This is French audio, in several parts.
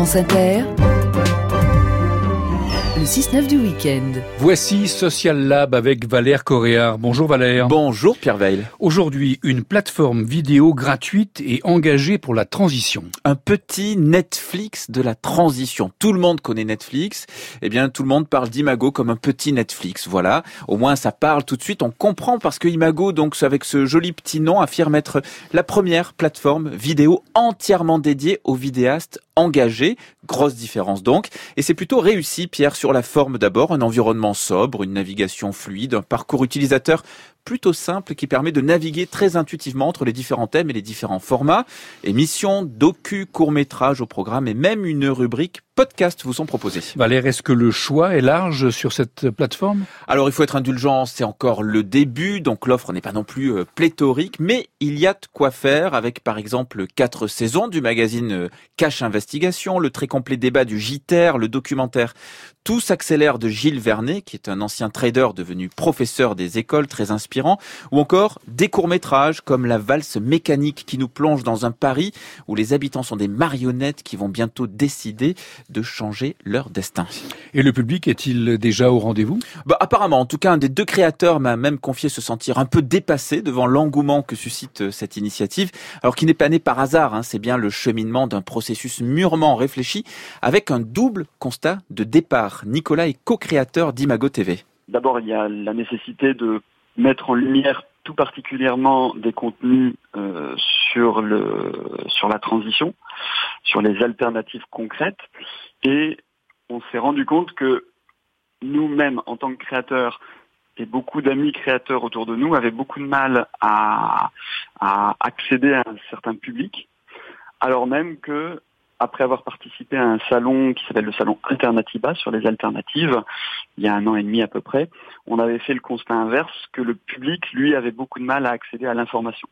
France Inter, le 6-9 du week-end. Voici Social Lab avec Valère Coréard. Bonjour Valère. Bonjour Pierre Veil. Aujourd'hui, une plateforme vidéo gratuite et engagée pour la transition. Un petit Netflix de la transition. Tout le monde connaît Netflix. Eh bien, tout le monde parle d'Imago comme un petit Netflix. Voilà. Au moins, ça parle tout de suite. On comprend parce que Imago, donc, avec ce joli petit nom, affirme être la première plateforme vidéo entièrement dédiée aux vidéastes engagés. Grosse différence donc. Et c'est plutôt réussi, Pierre, sur la forme d'abord, un environnement sobre, une navigation fluide, un parcours utilisateur plutôt simple qui permet de naviguer très intuitivement entre les différents thèmes et les différents formats. Émissions, docu, courts-métrages au programme et même une rubrique podcast vous sont proposés. Valère, est-ce que le choix est large sur cette plateforme? Alors il faut être indulgent, c'est encore le début, donc l'offre n'est pas non plus euh, pléthorique, mais il y a de quoi faire avec par exemple quatre saisons du magazine euh, Cache Investigation, le très complet débat du JTR, le documentaire Tout s'accélère de Gilles Vernet, qui est un ancien trader devenu professeur des écoles, très inspirant, ou encore des courts-métrages comme La valse mécanique qui nous plonge dans un Paris où les habitants sont des marionnettes qui vont bientôt décider de changer leur destin. Et le public est-il déjà au rendez-vous? Bah, Apparemment, en tout cas, un des deux créateurs m'a même confié se sentir un peu dépassé devant l'engouement que suscite euh, cette initiative, alors qui n'est pas né par hasard, hein, c'est bien le cheminement d'un processus mûrement réfléchi avec un double constat de départ. Nicolas est co-créateur d'Imago TV. D'abord, il y a la nécessité de mettre en lumière tout particulièrement des contenus euh, sur le sur la transition, sur les alternatives concrètes, et on s'est rendu compte que nous-mêmes, en tant que créateurs, et beaucoup d'amis créateurs autour de nous avaient beaucoup de mal à, à accéder à un certain public, alors même que après avoir participé à un salon qui s'appelle le salon Alternativa sur les alternatives, il y a un an et demi à peu près, on avait fait le constat inverse que le public, lui, avait beaucoup de mal à accéder à l'information,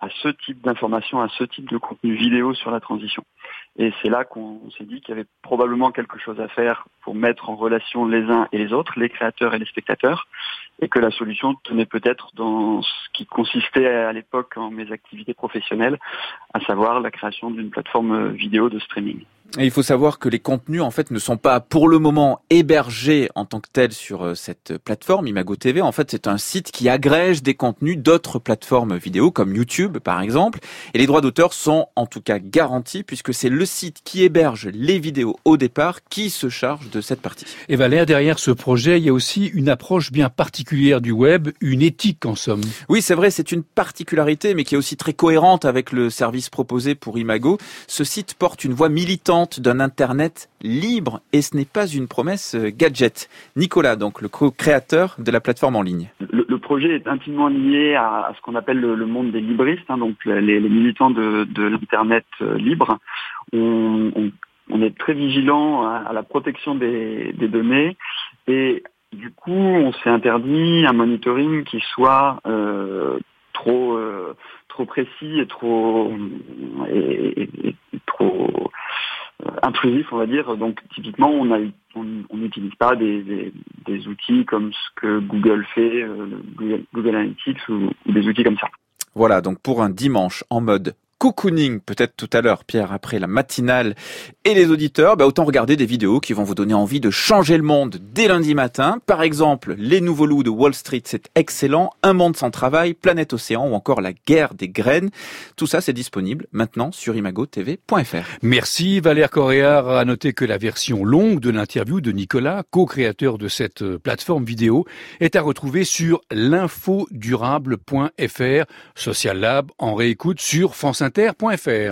à ce type d'information, à ce type de contenu vidéo sur la transition. Et c'est là qu'on s'est dit qu'il y avait probablement quelque chose à faire pour mettre en relation les uns et les autres, les créateurs et les spectateurs, et que la solution tenait peut-être dans ce qui consistait à l'époque en mes activités professionnelles, à savoir la création d'une plateforme vidéo de streaming. Et il faut savoir que les contenus en fait ne sont pas pour le moment hébergés en tant que tels sur euh, cette plateforme Imago TV. En fait, c'est un site qui agrège des contenus d'autres plateformes vidéo comme YouTube par exemple. Et les droits d'auteur sont en tout cas garantis puisque c'est le site qui héberge les vidéos au départ qui se charge de cette partie. Et Valère, derrière ce projet, il y a aussi une approche bien particulière du web, une éthique en somme. Oui, c'est vrai, c'est une particularité mais qui est aussi très cohérente avec le service proposé pour Imago. Ce site porte une voix militante d'un Internet libre et ce n'est pas une promesse euh, gadget. Nicolas, donc le co-créateur de la plateforme en ligne. Le, projet est intimement lié à, ce qu'on appelle le, monde des libristes, hein, donc les, militants de, l'Internet euh, libre. On, est très vigilant à, la protection des, données et du coup, on s'est interdit un monitoring qui soit euh, trop trop précis et trop et trop intrusif, on va dire. Donc typiquement, on n'utilise pas des, outils comme ce que Google fait, euh, Google, Analytics ou, ou des outils comme ça. Voilà, donc pour un dimanche en mode cocooning peut-être tout à l'heure, Pierre, après la matinale et les auditeurs, bah autant regarder des vidéos qui vont vous donner envie de changer le monde dès lundi matin. Par exemple, Les Nouveaux Loups de Wall Street, c'est excellent. Un monde sans travail, Planète Océan ou encore La guerre des graines. Tout ça, c'est disponible maintenant sur imagotv.fr. Merci Valère Coréard. À noter que la version longue de l'interview de Nicolas, co-créateur de cette plateforme vidéo, est à retrouver sur l'infodurable.fr. Social Lab en réécoute sur France Inter inter.fr